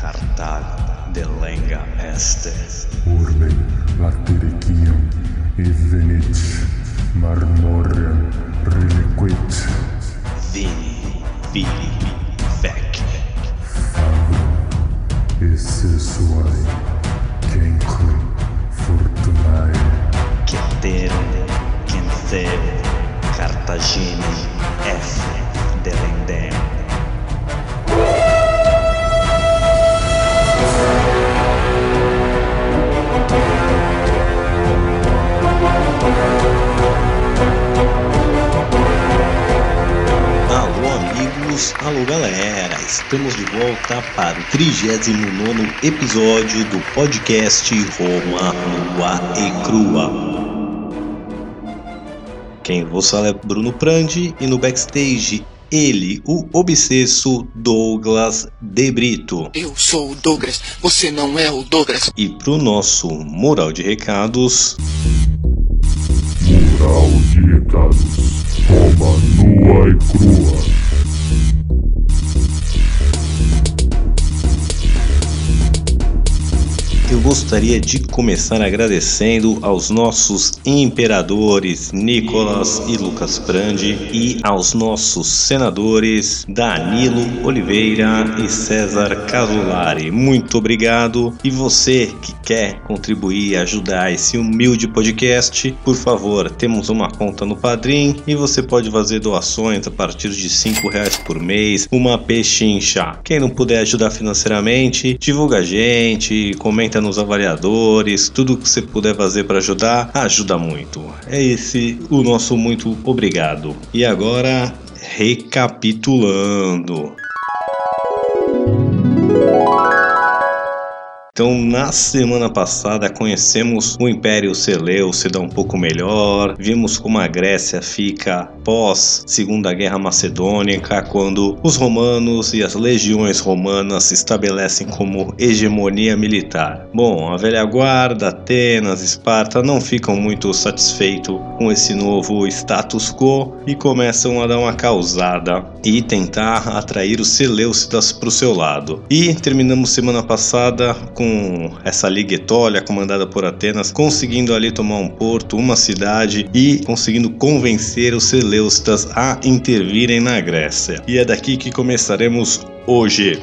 Cartal de lenga este. Urbe latericium evenit marmorem reliquit Vini, vili, vec. esse suae cenque fortunae Ceterum, Cenceu, Cartagine, F. Delendem. Amigos, alô galera, estamos de volta para o 39 episódio do podcast Roma Nua e Crua. Quem vos fala é Bruno Prandi e no backstage ele, o obsesso Douglas De Brito. Eu sou o Douglas, você não é o Douglas. E pro nosso mural de recados, Mural de recados Roma nua e crua eu gostaria de começar agradecendo aos nossos imperadores Nicolas e Lucas Prandi e aos nossos senadores Danilo Oliveira e César Casolari. Muito obrigado. E você que quer contribuir e ajudar esse humilde podcast, por favor, temos uma conta no Padrim e você pode fazer doações a partir de cinco reais por mês, uma pechincha. Quem não puder ajudar financeiramente, divulga a gente, comenta nos avaliadores, tudo que você puder fazer para ajudar, ajuda muito. É esse o nosso muito obrigado. E agora, recapitulando. Então, na semana passada, conhecemos o Império Seleucida um pouco melhor, vimos como a Grécia fica pós Segunda Guerra Macedônica, quando os romanos e as legiões romanas se estabelecem como hegemonia militar. Bom, a velha guarda, Atenas, Esparta não ficam muito satisfeitos com esse novo status quo e começam a dar uma causada e tentar atrair os Seleucidas para o seu lado. E terminamos semana passada com essa Liga Etólia comandada por Atenas, conseguindo ali tomar um porto, uma cidade e conseguindo convencer os Seleucidas a intervirem na Grécia. E é daqui que começaremos hoje.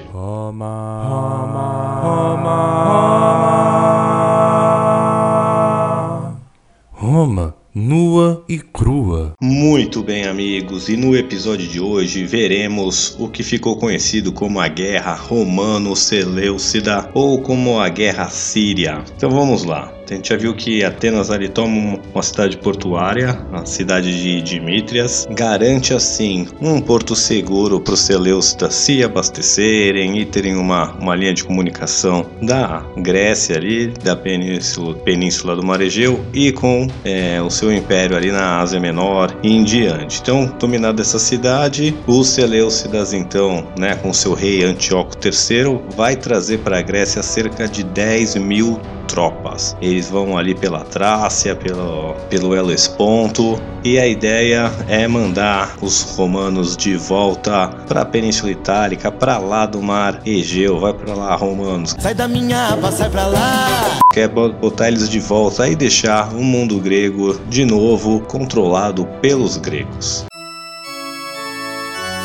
Nua e crua. Muito bem, amigos, e no episódio de hoje veremos o que ficou conhecido como a Guerra Romano-Seleucida ou como a Guerra Síria. Então vamos lá. A gente já viu que Atenas ali toma uma cidade portuária, a cidade de Dimitrias, garante assim um porto seguro para os Seleucidas se abastecerem e terem uma, uma linha de comunicação da Grécia ali, da península, península do Mar Egeu e com é, o seu império ali na Ásia Menor e em diante. Então, dominada essa cidade, os Seleucidas então, né, com seu rei Antíoco III, vai trazer para a Grécia cerca de 10 mil tropas. Eles vão ali pela Trácia, pelo, pelo Helesponto, e a ideia é mandar os romanos de volta para a Península Itálica, para lá do mar Egeu. Vai para lá, romanos. Sai da minha aba, sai pra lá. Quer botar eles de volta e deixar o mundo grego de novo controlado pelos gregos.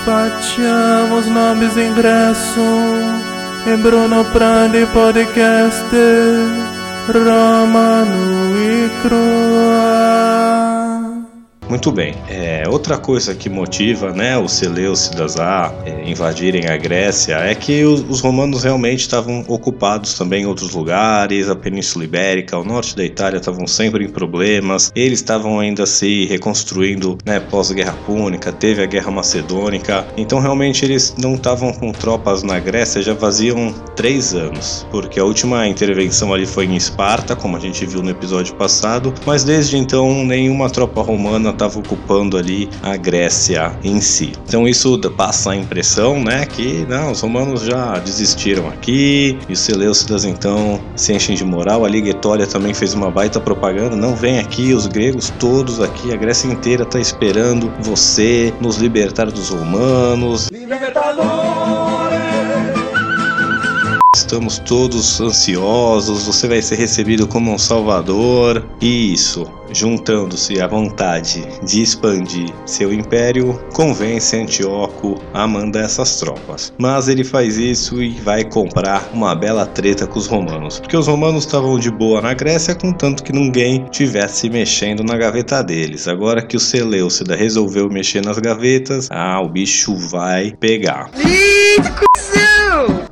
Facciamo os nomes ingresso em Bruno Prandi Podcast Roma nu e crua. Muito bem. É, outra coisa que motiva né, os Seleucidas a é, invadirem a Grécia é que os, os romanos realmente estavam ocupados também em outros lugares, a Península Ibérica, o norte da Itália estavam sempre em problemas, eles estavam ainda se reconstruindo né, pós-guerra púnica, teve a guerra macedônica, então realmente eles não estavam com tropas na Grécia já faziam três anos, porque a última intervenção ali foi em Esparta, como a gente viu no episódio passado, mas desde então nenhuma tropa romana estava ocupando ali a Grécia em si. Então isso passa a impressão, né, que não, os romanos já desistiram aqui, e os Seleucidas então se enchem de moral. A Liga Etólia também fez uma baita propaganda, não vem aqui, os gregos todos aqui, a Grécia inteira está esperando você nos libertar dos romanos. Estamos todos ansiosos, você vai ser recebido como um salvador. Isso, juntando-se à vontade de expandir seu império, convence Antíoco a mandar essas tropas. Mas ele faz isso e vai comprar uma bela treta com os romanos, porque os romanos estavam de boa na Grécia, contanto que ninguém tivesse mexendo na gaveta deles. Agora que o Seleucida resolveu mexer nas gavetas, ah, o bicho vai pegar.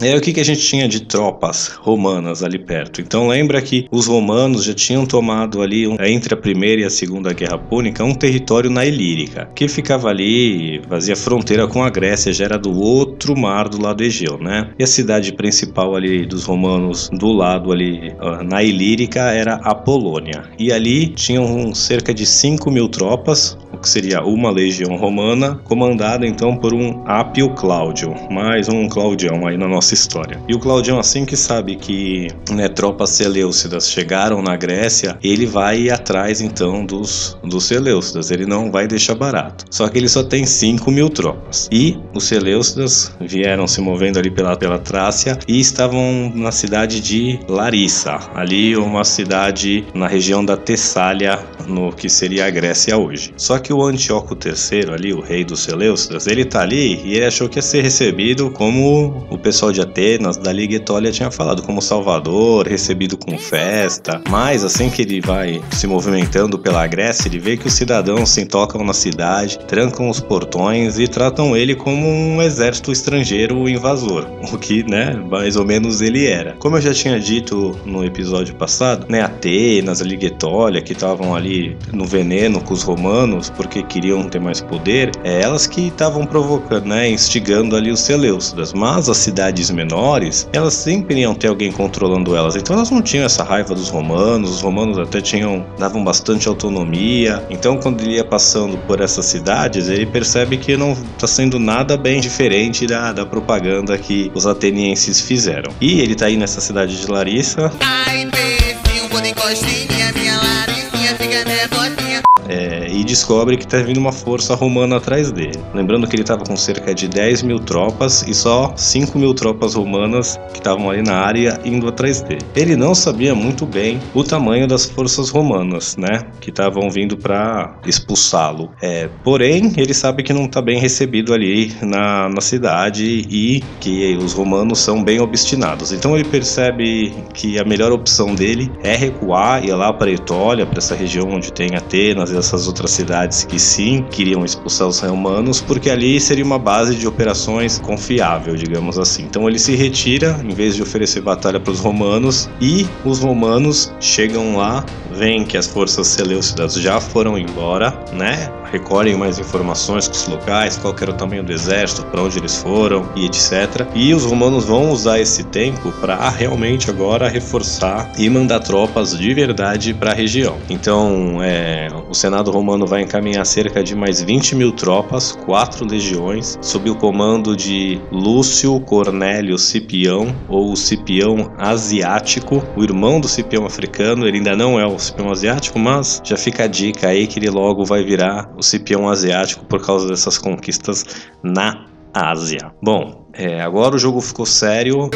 E aí, o que, que a gente tinha de tropas romanas ali perto? Então lembra que os romanos já tinham tomado ali, um, entre a primeira e a segunda guerra púnica, um território na Ilírica, que ficava ali, fazia fronteira com a Grécia, já era do outro mar do lado Egeu, né? E a cidade principal ali dos romanos do lado ali na Ilírica era a Polônia. E ali tinham cerca de 5 mil tropas, que seria uma legião romana, comandada então por um Apio Cláudio, mais um Claudião aí na nossa história. E o Claudião, assim que sabe que né, tropas seleucidas chegaram na Grécia, ele vai atrás então dos, dos seleucidas, ele não vai deixar barato. Só que ele só tem 5 mil tropas. E os seleucidas vieram se movendo ali pela, pela Trácia e estavam na cidade de Larissa, ali uma cidade na região da Tessália, no que seria a Grécia hoje. Só que o Antíoco III, ali, o rei dos Seleucidas, ele tá ali e ele achou que ia ser recebido como o pessoal de Atenas, da Liga Etólia, tinha falado, como Salvador, recebido com festa. Mas assim que ele vai se movimentando pela Grécia, ele vê que os cidadãos se tocam na cidade, trancam os portões e tratam ele como um exército estrangeiro invasor, o que, né, mais ou menos ele era. Como eu já tinha dito no episódio passado, né, Atenas, a Liga Etólia, que estavam ali no veneno com os romanos porque queriam ter mais poder, é elas que estavam provocando, né, instigando ali os Seleucidas. Mas as cidades menores, elas sempre iam ter alguém controlando elas. Então elas não tinham essa raiva dos romanos, os romanos até tinham davam bastante autonomia. Então quando ele ia passando por essas cidades, ele percebe que não está sendo nada bem diferente da, da propaganda que os atenienses fizeram. E ele está aí nessa cidade de Larissa. Ai, imbecil, vou de costinha, minha laricinha fica nervosinha. É, e descobre que tá vindo uma força romana atrás dele. Lembrando que ele estava com cerca de 10 mil tropas e só 5 mil tropas romanas que estavam ali na área indo atrás dele. Ele não sabia muito bem o tamanho das forças romanas, né? Que estavam vindo para expulsá-lo. É, porém, ele sabe que não está bem recebido ali na, na cidade e que os romanos são bem obstinados. Então ele percebe que a melhor opção dele é recuar e ir lá para Etólia, para essa região onde tem Atenas e essas outras cidades que sim queriam expulsar os romanos, porque ali seria uma base de operações confiável, digamos assim. Então ele se retira em vez de oferecer batalha para os romanos e os romanos chegam lá, veem que as forças seleucidas já foram embora, né? Recolhem mais informações com os locais, qual era o tamanho do exército, para onde eles foram e etc. E os romanos vão usar esse tempo para realmente agora reforçar e mandar tropas de verdade para a região. Então, é, o Senado romano vai encaminhar cerca de mais 20 mil tropas, quatro legiões, sob o comando de Lúcio Cornélio Cipião, ou Cipião Asiático, o irmão do Cipião africano. Ele ainda não é o Cipião Asiático, mas já fica a dica aí que ele logo vai virar o Cipião Asiático por causa dessas conquistas na Ásia. Bom, é, agora o jogo ficou sério.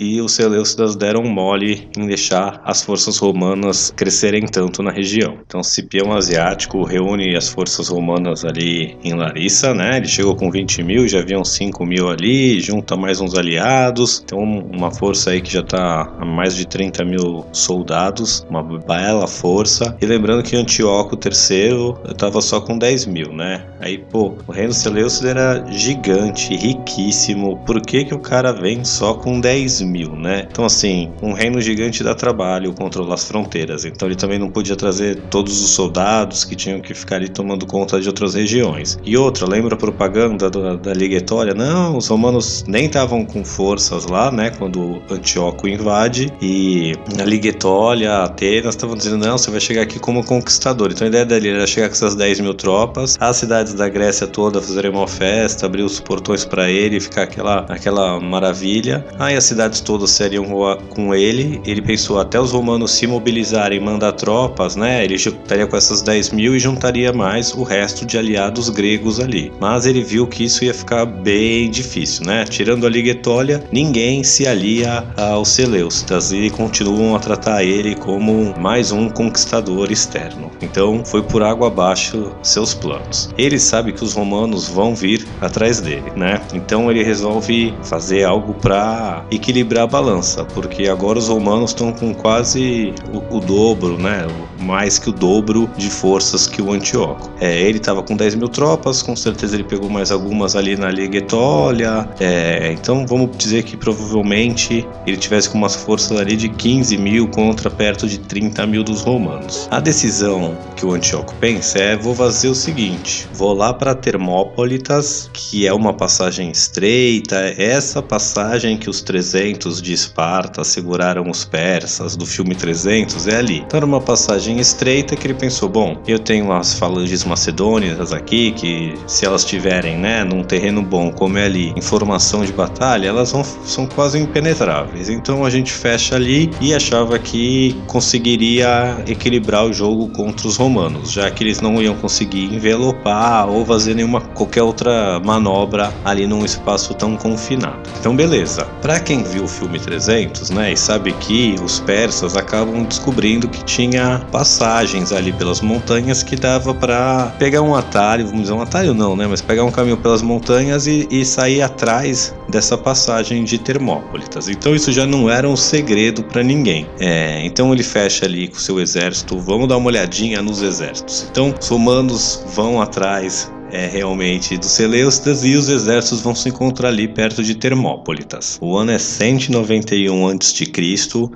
E os Seleucidas deram mole em deixar as forças romanas crescerem tanto na região. Então, Cipião Asiático reúne as forças romanas ali em Larissa, né? Ele chegou com 20 mil, já haviam 5 mil ali, junta mais uns aliados. Então, uma força aí que já tá a mais de 30 mil soldados, uma bela força. E lembrando que Antíoco III estava só com 10 mil, né? Aí, pô, o reino Seleucida era gigante, riquíssimo. Por que, que o cara vem só com 10 mil, né? Então, assim, um reino gigante dá trabalho controlar as fronteiras. Então, ele também não podia trazer todos os soldados que tinham que ficar ali tomando conta de outras regiões. E outra, lembra a propaganda da, da Liga Etólia? Não, os romanos nem estavam com forças lá, né? Quando Antíoco invade. E a Liga Etólia, Atenas, estavam dizendo: não, você vai chegar aqui como conquistador. Então, a ideia dele era chegar com essas 10 mil tropas, as cidades da Grécia toda fazerem uma festa, abrir os portões para ele, ficar aquela, aquela maravilha. Aí a cidade possibilidades todas seriam com ele. Ele pensou até os romanos se mobilizarem, mandar tropas, né? Ele estaria com essas 10 mil e juntaria mais o resto de aliados gregos ali. Mas ele viu que isso ia ficar bem difícil, né? Tirando a Liga Etólia, ninguém se alia aos Seleucidas e continuam a tratar ele como mais um conquistador externo. Então foi por água abaixo seus planos. Ele sabe que os romanos vão vir atrás dele, né? Então ele resolve fazer algo para equilibrar a balança, porque agora os romanos estão com quase o, o, dobro, né? Mais que o dobro de forças que o Antíoco. É, ele estava com 10 mil tropas, com certeza ele pegou mais algumas ali na Liga Etólia. É, então vamos dizer que provavelmente ele tivesse com umas forças ali de 15 mil contra perto de 30 mil dos romanos. A decisão que o Antíoco pensa é: vou fazer o seguinte, vou lá para Termópolitas, que é uma passagem estreita, essa passagem que os 300 de Esparta seguraram os persas do filme 300 é ali. Então era uma passagem estreita que ele pensou: bom, eu tenho as falanges macedônicas aqui que se elas tiverem, né, num terreno bom como é ali, informação de batalha, elas vão, são quase impenetráveis. Então a gente fecha ali e achava que conseguiria equilibrar o jogo contra os romanos, já que eles não iam conseguir envelopar ou fazer nenhuma qualquer outra manobra ali num espaço tão confinado. Então beleza. Para quem viu o filme 300, né, e sabe que os persas acabam descobrindo que tinha passagens ali pelas montanhas que dava para pegar um atalho, vamos dizer um atalho não, né, mas pegar um caminho pelas montanhas e, e sair atrás dessa passagem de Termópolitas. Então isso já não era um segredo para ninguém. É, então ele fecha ali com seu exército. Vamos dar uma olhadinha nos exércitos. Então os romanos vão atrás é realmente dos Seleucidas e os exércitos vão se encontrar ali perto de Termópolitas. O ano é 191 a.C.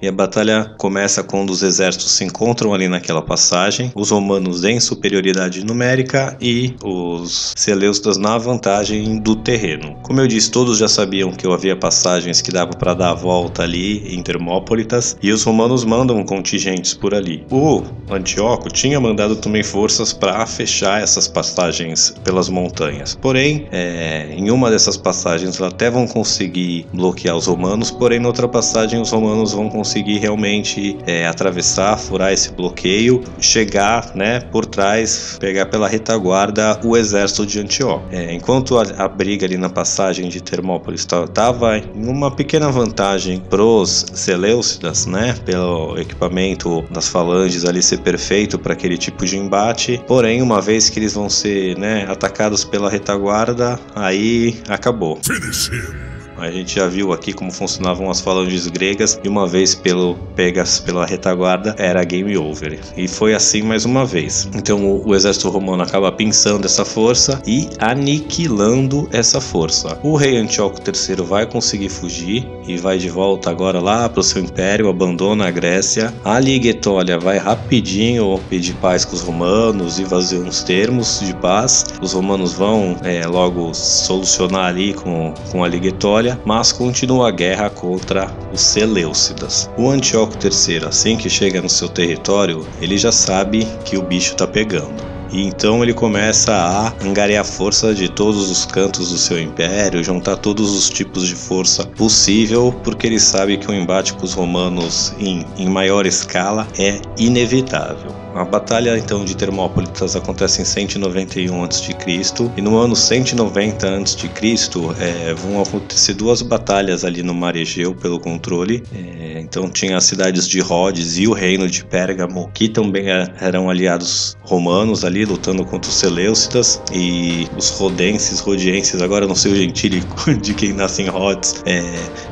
e a batalha começa quando os exércitos se encontram ali naquela passagem, os romanos em superioridade numérica e os Seleucidas na vantagem do terreno. Como eu disse, todos já sabiam que havia passagens que dava para dar a volta ali em Termópolitas e os romanos mandam contingentes por ali. O Antíoco tinha mandado também forças para fechar essas passagens pelas montanhas. Porém, é, em uma dessas passagens até vão conseguir bloquear os romanos, porém, na outra passagem os romanos vão conseguir realmente é, atravessar, furar esse bloqueio, chegar né, por trás, pegar pela retaguarda o exército de Antíoco. É, enquanto a, a, briga ali na passagem de Termópolis estava em uma pequena vantagem pros Seleucidas, né, pelo equipamento das falanges ali ser perfeito para aquele tipo de embate, porém, uma vez que eles vão ser né, atacados pela retaguarda, aí acabou. Finish him. A gente já viu aqui como funcionavam as falanges gregas e uma vez pelo pegas pela retaguarda era game over. E foi assim mais uma vez. Então o, o exército romano acaba pinçando essa força e aniquilando essa força. O rei Antíoco III vai conseguir fugir e vai de volta agora lá para o seu império, abandona a Grécia. A Liga Etólia vai rapidinho pedir paz com os romanos e fazer uns termos de paz. Os romanos vão é, logo solucionar ali com, com a Liga Mas continua a guerra contra os Seleucidas. O Antíoco III, assim que chega no seu território, ele já sabe que o bicho tá pegando. E então ele começa a angariar força de todos os cantos do seu império, juntar todos os tipos de força possível, porque ele sabe que o embate com os romanos em, em maior escala é inevitável. A batalha então de Termópolis acontece em 191 a.C. e no ano 190 a.C. É, vão acontecer duas batalhas ali no Mar Egeu pelo controle. É, então tinha as cidades de Rhodes e o reino de Pérgamo, que também é, eram aliados romanos ali lutando contra os Seleucidas e os rodenses, rodienses, agora não sei o gentile de quem nasce em Rhodes, é,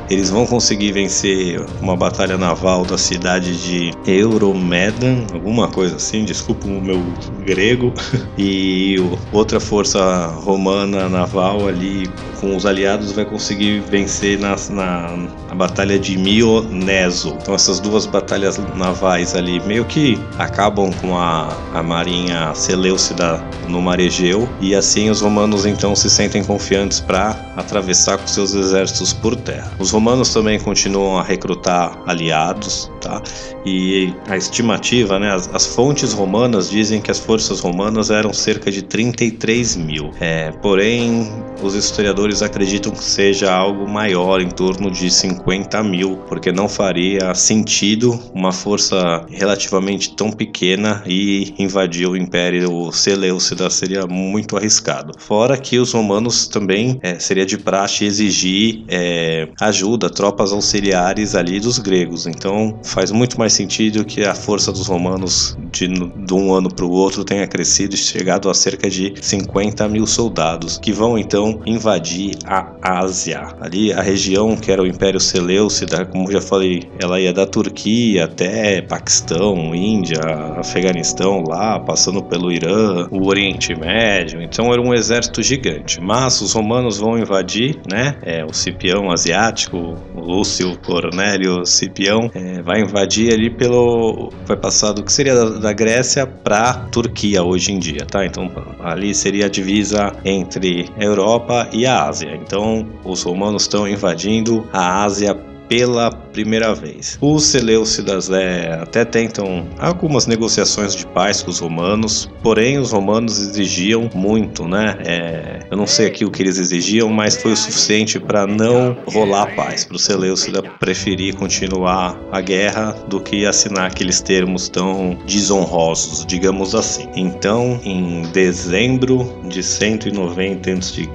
eles vão conseguir vencer uma batalha naval da cidade de Euromedan, alguma coisa assim, desculpa o meu grego, e outra força romana naval ali com os aliados vai conseguir vencer na, na, na batalha de Mioneso. Então essas duas batalhas navais ali meio que acabam com a, a marinha Seleucida no mar Egeu e assim os romanos então se sentem confiantes para atravessar com seus exércitos por terra. Os romanos também continuam a recrutar aliados, tá? E a estimativa, né, as, as fontes romanas dizem que as forças romanas eram cerca de 33 mil. É, porém, os historiadores acreditam que seja algo maior, em torno de 50 mil, porque não faria sentido uma força relativamente tão pequena e invadir o Império Seleucida seria muito arriscado. Fora que os romanos também é, seria de praxe exigir é, ajuda, tropas auxiliares ali dos gregos. Então faz muito mais sentido que a força dos romanos de, de um ano para o outro tenha crescido e chegado a cerca de 50 mil soldados, que vão então invadir a Ásia. Ali a região que era o Império Seleucida, como já falei, ela ia da Turquia até Paquistão, Índia, Afeganistão, lá, passando pelo Irã, o Oriente Médio. Então era um exército gigante. Mas os romanos vão invadir, né? É, o Cipião asiático, Lúcio Cornélio Cipião, é, vai invadir ali pelo. Vai passar do que seria da, da Grécia para Turquia hoje em dia, tá? Então ali seria a divisa entre a Europa e a Ásia. Então os romanos estão invadindo a Ásia pela primeira vez. Os Seleucidas é, até tentam algumas negociações de paz com os romanos, porém os romanos exigiam muito, né? É, eu não sei aqui o que eles exigiam, mas foi o suficiente para não rolar a paz, para o Seleucida preferir continuar a guerra do que assinar aqueles termos tão desonrosos, digamos assim. Então, em dezembro de 190 a.C.,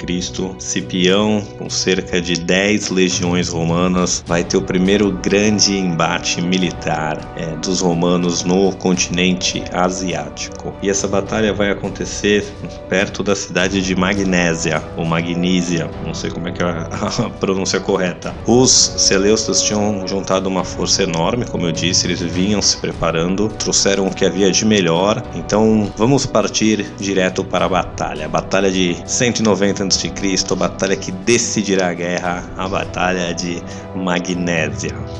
Cipião, com cerca de 10 legiões romanas, vai ter o primeiro grande embate militar é, dos romanos no continente asiático. E essa batalha vai acontecer perto da cidade de Magnésia, ou Magnísia, não sei como é que é a pronúncia correta. Os Seleucidas tinham juntado uma força enorme, como eu disse, eles vinham se preparando, trouxeram o que havia de melhor. Então vamos partir direto para a batalha. A batalha de 190 a.C., a batalha que decidirá a guerra, a batalha de Magnésia.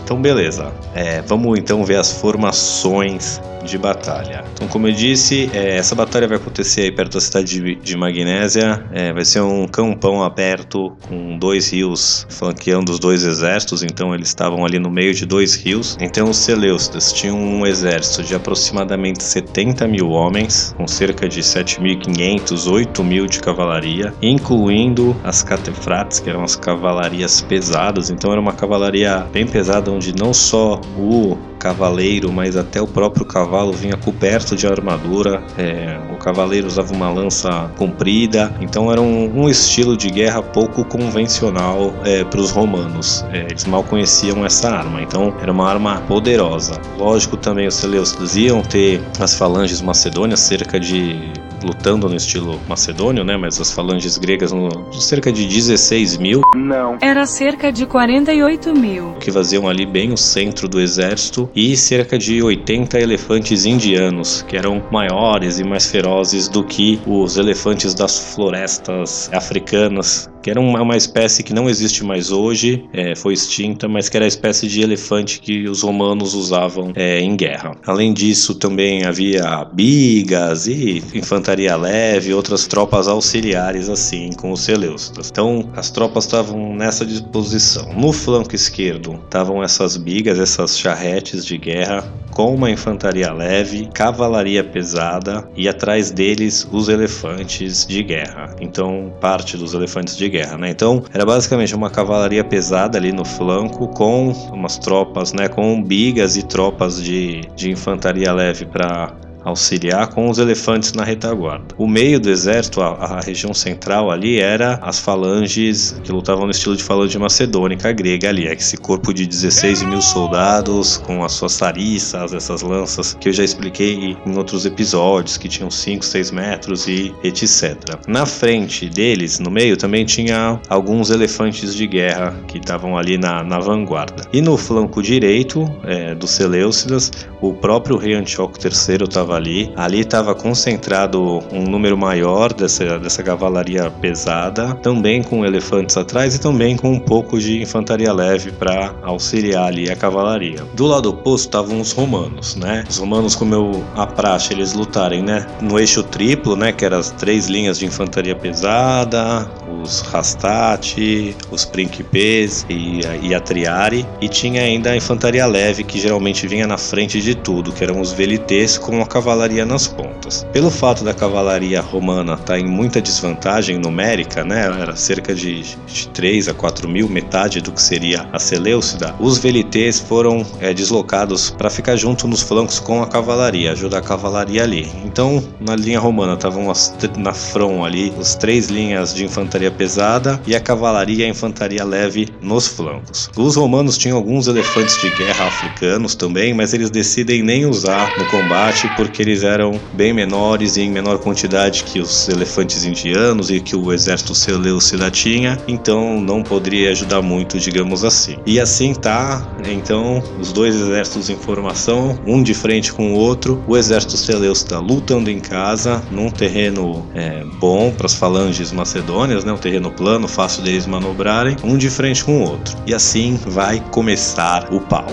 Então, beleza. É, vamos então ver as formações de batalha. Então, como eu disse, é, essa batalha vai acontecer aí perto da cidade de, de Magnésia. É, vai ser um campão aberto com dois rios flanqueando os dois exércitos. Então, eles estavam ali no meio de dois rios. Então, os Seleucidas tinham um exército de aproximadamente 70 mil homens, com cerca de 7.500, 8 mil de cavalaria, incluindo as catefrates, que eram as cavalarias pesadas. Então, era uma cavalaria bem pesada, onde não só o cavaleiro, mas até o próprio cavalo vinha coberto de armadura. É, o cavaleiro usava uma lança comprida, então era um, um estilo de guerra pouco convencional é, para os romanos. É, eles mal conheciam essa arma, então era uma arma poderosa. Lógico, também os Seleucidas iam ter as falanges macedônias, cerca de lutando no estilo macedônio, né? Mas as falanges gregas, no, cerca de 16 mil. Não. Era cerca de 48 mil. Que faziam ali bem o centro do exército. E cerca de 80 elefantes indianos, que eram maiores e mais ferozes do que os elefantes das florestas africanas que era uma, uma espécie que não existe mais hoje, é, foi extinta, mas que era a espécie de elefante que os romanos usavam é, em guerra. Além disso, também havia bigas e infantaria leve, outras tropas auxiliares assim com os Seleucidas. Então, as tropas estavam nessa disposição. No flanco esquerdo estavam essas bigas, essas charretes de guerra com uma infantaria leve, cavalaria pesada e atrás deles os elefantes de guerra. Então, parte dos elefantes de guerra, né? Então, era basicamente uma cavalaria pesada ali no flanco com umas tropas, né, com bigas e tropas de, de infantaria leve para auxiliar com os elefantes na retaguarda. O meio do exército, a, a, região central ali, era as falanges que lutavam no estilo de falange macedônica grega ali, é esse corpo de 16 mil soldados com as suas sariças, essas lanças que eu já expliquei em outros episódios, que tinham 5, 6 metros e etc. Na frente deles, no meio, também tinha alguns elefantes de guerra que estavam ali na, na vanguarda. E no flanco direito é, dos Seleucidas, o próprio rei Antíoco III estava estava ali. Ali estava concentrado um número maior dessa, dessa cavalaria pesada, também com elefantes atrás e também com um pouco de infantaria leve para auxiliar ali a cavalaria. Do lado oposto estavam os romanos, né? Os romanos, como eu a praxe, eles lutarem, né? No eixo triplo, né? Que eram as três linhas de infantaria pesada, os Rastati, os Principes e, e a Triari, e tinha ainda a infantaria leve que geralmente vinha na frente de tudo, que eram os Velites com a cavalaria nas pontas. Pelo fato da cavalaria romana estar tá em muita desvantagem numérica, né? Era cerca de, de 3 a 4 mil, metade do que seria a Seleucida, os Velites foram é, deslocados para ficar junto nos flancos com a cavalaria, ajudar a cavalaria ali. Então, na linha romana estavam na front ali as três linhas de infantaria pesada e a cavalaria e a infantaria leve nos flancos. Os romanos tinham alguns elefantes de guerra africanos também, mas eles decidem nem usar no combate porque eles eram bem menores e em menor quantidade que os elefantes indianos e que o exército seleucida tinha, então não poderia ajudar muito, digamos assim. E assim tá, então, os dois exércitos em formação, um de frente com o outro, o exército seleucida lutando em casa, num terreno é, bom para as falanges macedônias, né, um terreno plano, fácil deles manobrarem, um de frente com o outro. E assim vai começar o pau.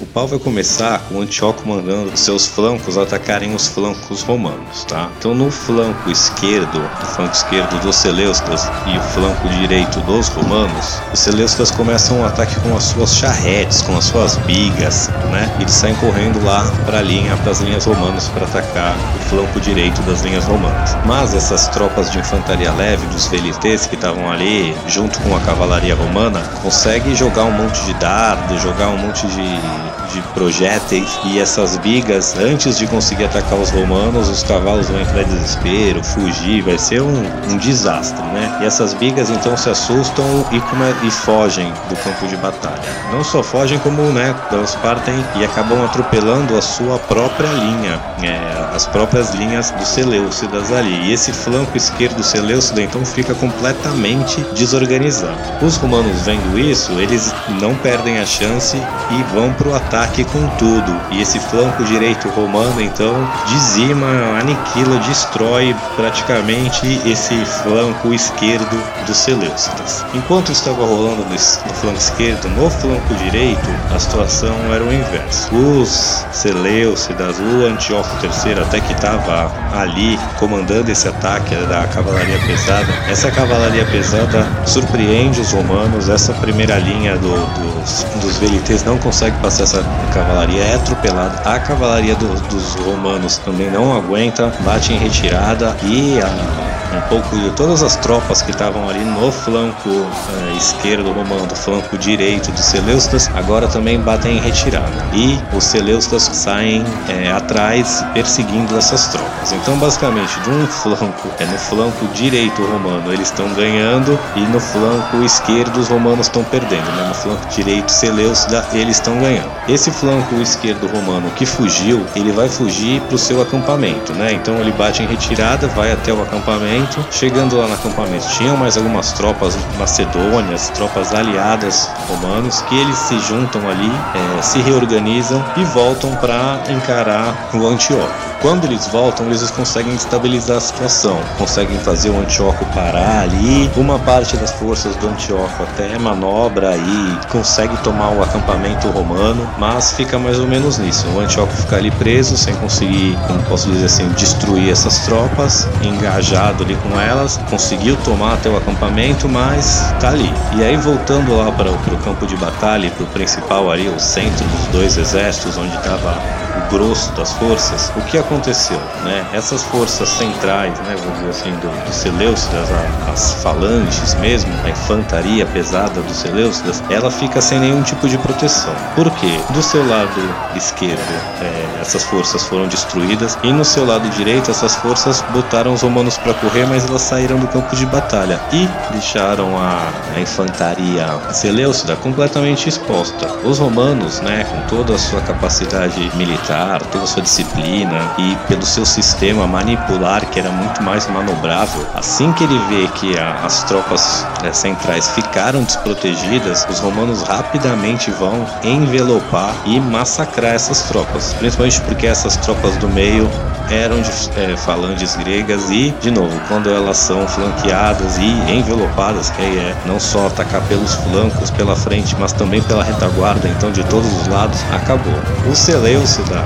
O pau vai começar com Antíoco mandando seus flancos atacarem os flancos romanos, tá? Então no flanco esquerdo, no flanco esquerdo dos Seleucidas e o flanco direito dos romanos, os Seleucidas começam o ataque com as suas charretes, com as suas bigas, né? Eles saem correndo lá para a linha, para as linhas romanas para atacar o flanco direito das linhas romanas. Mas essas tropas de infantaria leve dos velites que estavam ali junto com a cavalaria romana conseguem jogar um monte de dardo, jogar um monte de, de projéteis e essas bigas antes de conseguir atacar os romanos, os cavalos vão entrar em desespero, fugir, vai ser um, um desastre, né? E essas bigas então se assustam e, come, e fogem do campo de batalha. Não só fogem como, né, elas partem e acabam atropelando a sua própria linha, é, as próprias linhas dos Seleucidas ali. E esse flanco esquerdo Seleucida então fica completamente desorganizado. Os romanos vendo isso, eles não perdem a chance e vão pro ataque com tudo. E esse flanco direito romano então dizima, aniquila, destrói praticamente esse flanco esquerdo dos Seleucidas. Enquanto estava rolando no, no flanco esquerdo, no flanco direito, a situação era o inverso. Os Seleucidas, o Antíoco III, até que estava ali comandando esse ataque da cavalaria pesada, essa cavalaria pesada surpreende os romanos. Essa primeira linha do, dos, dos não consegue passar essa cavalaria, é atropelada. A cavalaria do, dos romanos também não aguenta, bate em retirada e a um pouco de todas as tropas que estavam ali no flanco uh, esquerdo romano, do flanco direito dos Seleucidas, agora também batem em retirada. E os Seleucidas saem é, atrás perseguindo essas tropas. Então, basicamente, de um flanco, é no flanco direito romano, eles estão ganhando e no flanco esquerdo os romanos estão perdendo. Né? No flanco direito Seleucida, eles estão ganhando. Esse flanco esquerdo romano que fugiu, ele vai fugir para o seu acampamento, né? Então ele bate em retirada, vai até o acampamento acampamento. Chegando lá no acampamento, tinham mais algumas tropas macedônias, tropas aliadas romanos, que eles se juntam ali, é, se reorganizam e voltam para encarar o Antíoco. Quando eles voltam, eles conseguem estabilizar a situação, conseguem fazer o Antíoco parar ali. Uma parte das forças do Antíoco até manobra e consegue tomar o acampamento romano, mas fica mais ou menos nisso. O Antíoco fica ali preso, sem conseguir, como posso dizer assim, destruir essas tropas, engajado ali com elas, conseguiu tomar até o acampamento, mas tá ali. E aí voltando lá para o campo de batalha, para o principal ali, o centro dos dois exércitos, onde estava o grosso das forças, o que aconteceu? Né? Essas forças centrais, né, vou dizer assim, do, do Seleucidas, as falanges mesmo, a infantaria pesada dos Seleucidas, ela fica sem nenhum tipo de proteção. Por quê? Do seu lado esquerdo, é, essas forças foram destruídas, e no seu lado direito, essas forças botaram os romanos para correr, mas elas saíram do campo de batalha e deixaram a, a infantaria Seleucida completamente exposta. Os romanos, né, com toda a sua capacidade militar, militar, toda a sua disciplina e pelo seu sistema manipular que era muito mais manobrável, assim que ele vê que a, as tropas é, centrais ficaram desprotegidas, os romanos rapidamente vão envelopar e massacrar essas tropas, principalmente porque essas tropas do meio eram de é, falanges gregas e, de novo, quando elas são flanqueadas e envelopadas, que aí é não só atacar pelos flancos, pela frente, mas também pela retaguarda, então de todos os lados, acabou. O Seleucida,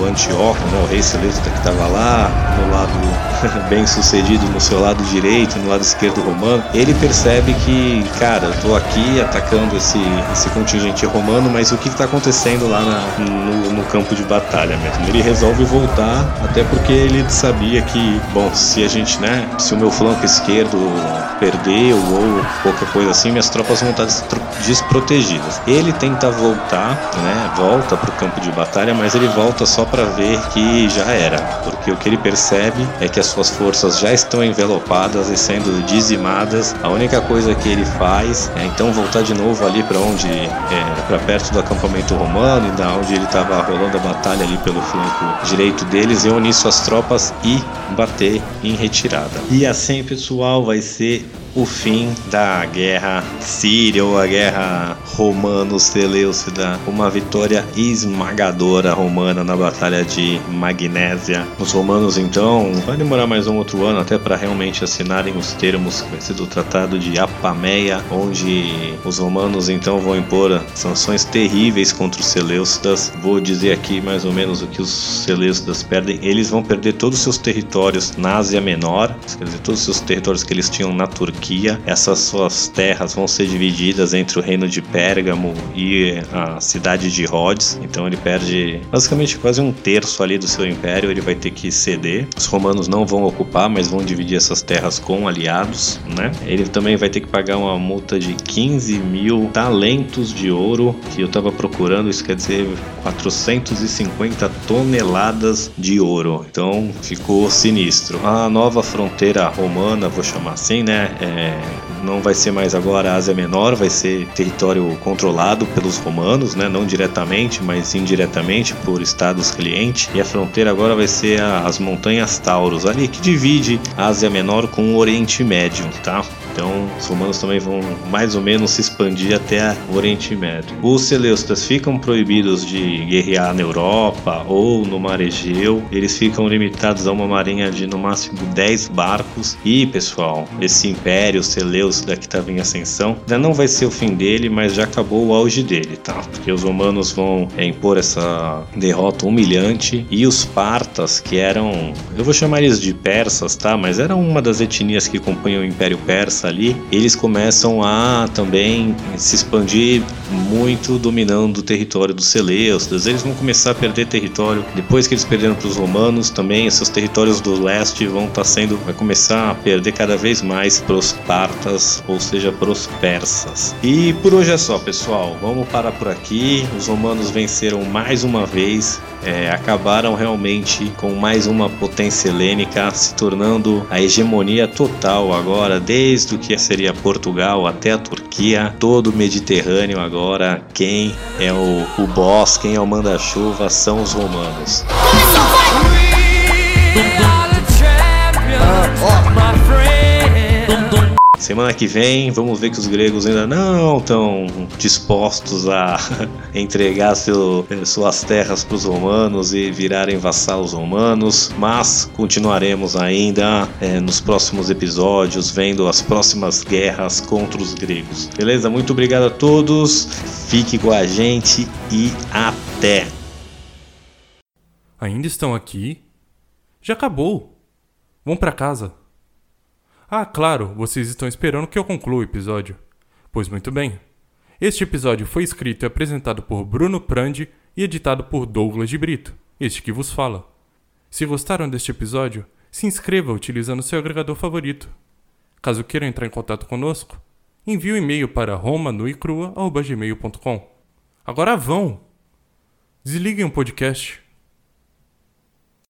o Antíoco, né, o rei Seleucida que estava lá no lado bem sucedido, no seu lado direito, no lado esquerdo romano, ele percebe que, cara, eu tô aqui atacando esse, esse contingente romano, mas o que está acontecendo lá na, no, no campo de batalha mesmo? Ele resolve voltar até porque ele sabia que, bom, se a gente, né, se o meu flanco esquerdo perdeu ou qualquer coisa assim, minhas tropas vão estar desprotegidas. Ele tenta voltar, né, volta pro campo de batalha, mas ele volta só para ver que já era, porque o que ele percebe é que as suas forças já estão envelopadas e sendo dizimadas. A única coisa que ele faz é então voltar de novo ali para onde, é, para perto do acampamento romano e da onde ele estava rolando a batalha ali pelo flanco direito deles e unir suas tropas e bater em retirada. E assim, pessoal, vai ser o fim da guerra síria ou a guerra romano-seleucida, uma vitória esmagadora romana na batalha de Magnésia. Os romanos então vai demorar mais um outro ano até para realmente assinarem os termos do Tratado de Apameia, onde os romanos então vão impor sanções terríveis contra os seleucidas. Vou dizer aqui mais ou menos o que os seleucidas perdem. Eles vão perder todos os seus territórios na Ásia Menor, quer dizer, todos os seus territórios que eles tinham na Turquia Essas suas terras vão ser divididas entre o reino de Pérgamo e a cidade de Rhodes. Então ele perde basicamente quase um terço ali do seu império. Ele vai ter que ceder. Os romanos não vão ocupar, mas vão dividir essas terras com aliados, né? Ele também vai ter que pagar uma multa de 15 mil talentos de ouro, que eu estava procurando, isso quer dizer 450 toneladas de ouro. Então ficou sinistro. A nova fronteira romana, vou chamar assim, né? É é, não vai ser mais agora a Ásia Menor, vai ser território controlado pelos romanos, né? não diretamente, mas indiretamente por estados clientes. E a fronteira agora vai ser a, as Montanhas Taurus, ali que divide a Ásia Menor com o Oriente Médio, tá? Então, os romanos também vão mais ou menos se expandir até o Oriente Médio. Os Seleucidas ficam proibidos de guerrear na Europa ou no Mar Egeu. Eles ficam limitados a uma marinha de no máximo 10 barcos. E, pessoal, esse império Seleucida que estava em ascensão ainda não vai ser o fim dele, mas já acabou o auge dele, tá? Porque os romanos vão é, impor essa derrota humilhante e os partas, que eram, eu vou chamar eles de persas, tá? Mas eram uma das etnias que compunham o Império Persa ali, eles começam a também se expandir muito, dominando o território dos Seleucidas. Eles vão começar a perder território depois que eles perderam para os romanos. Também seus territórios do leste vão estar tá sendo, vai começar a perder cada vez mais para os partas, ou seja, para os persas. E por hoje é só, pessoal. Vamos parar por aqui. Os romanos venceram mais uma vez é, acabaram realmente com mais uma potência helênica, se tornando a hegemonia total agora, desde o que seria Portugal até a Turquia, todo o Mediterrâneo agora, quem é o, o boss, quem é o manda-chuva são os romanos. Semana que vem, vamos ver que os gregos ainda não estão dispostos a entregar seu, suas terras para os romanos e virarem vassalos romanos, mas continuaremos ainda é, nos próximos episódios vendo as próximas guerras contra os gregos. Beleza? Muito obrigado a todos, fique com a gente e até! Ainda estão aqui? Já acabou. Vão para casa. Ah, claro, vocês estão esperando que eu conclua o episódio. Pois muito bem. Este episódio foi escrito e apresentado por Bruno Prandi e editado por Douglas de Brito, este que vos fala. Se gostaram deste episódio, se inscreva utilizando seu agregador favorito. Caso queiram entrar em contato conosco, envie um e-mail para romanuicrua.gmail.com. Agora vão! Desliguem o podcast